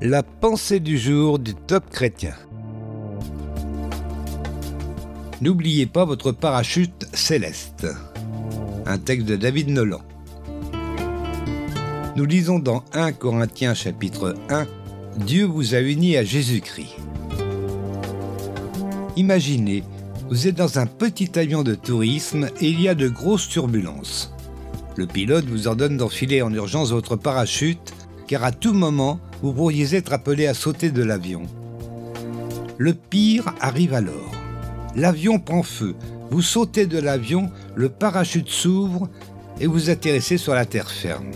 La pensée du jour du top chrétien. N'oubliez pas votre parachute céleste. Un texte de David Nolan. Nous lisons dans 1 Corinthiens chapitre 1 Dieu vous a unis à Jésus-Christ. Imaginez, vous êtes dans un petit avion de tourisme et il y a de grosses turbulences. Le pilote vous ordonne d'enfiler en urgence votre parachute car à tout moment, vous pourriez être appelé à sauter de l'avion. Le pire arrive alors. L'avion prend feu, vous sautez de l'avion, le parachute s'ouvre et vous atterrissez sur la terre ferme.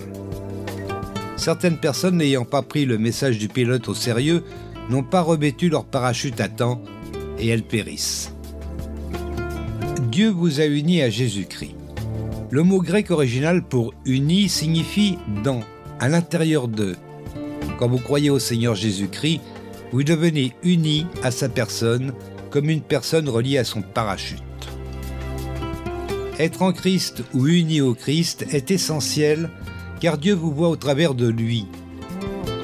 Certaines personnes n'ayant pas pris le message du pilote au sérieux n'ont pas revêtu leur parachute à temps et elles périssent. Dieu vous a unis à Jésus-Christ. Le mot grec original pour uni signifie dans, à l'intérieur de. Quand vous croyez au Seigneur Jésus-Christ, vous devenez uni à sa personne comme une personne reliée à son parachute. Être en Christ ou uni au Christ est essentiel car Dieu vous voit au travers de lui.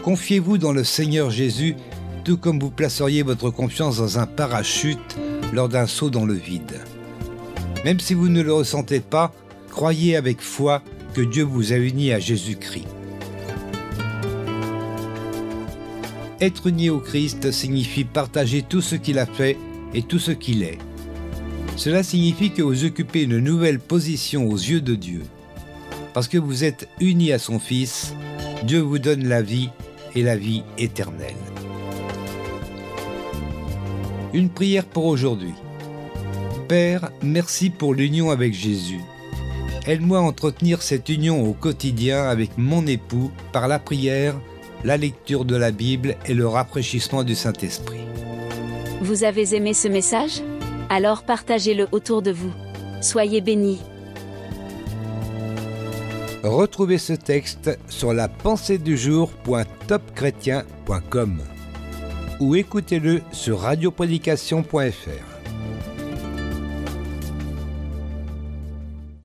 Confiez-vous dans le Seigneur Jésus tout comme vous placeriez votre confiance dans un parachute lors d'un saut dans le vide. Même si vous ne le ressentez pas, croyez avec foi que Dieu vous a uni à Jésus-Christ. Être uni au Christ signifie partager tout ce qu'il a fait et tout ce qu'il est. Cela signifie que vous occupez une nouvelle position aux yeux de Dieu. Parce que vous êtes unis à son Fils, Dieu vous donne la vie et la vie éternelle. Une prière pour aujourd'hui. Père, merci pour l'union avec Jésus. Aide-moi à entretenir cette union au quotidien avec mon époux par la prière, la lecture de la Bible et le rafraîchissement du Saint-Esprit. Vous avez aimé ce message? Alors partagez-le autour de vous. Soyez bénis. Retrouvez ce texte sur la pensée du ou écoutez-le sur radioprédication.fr.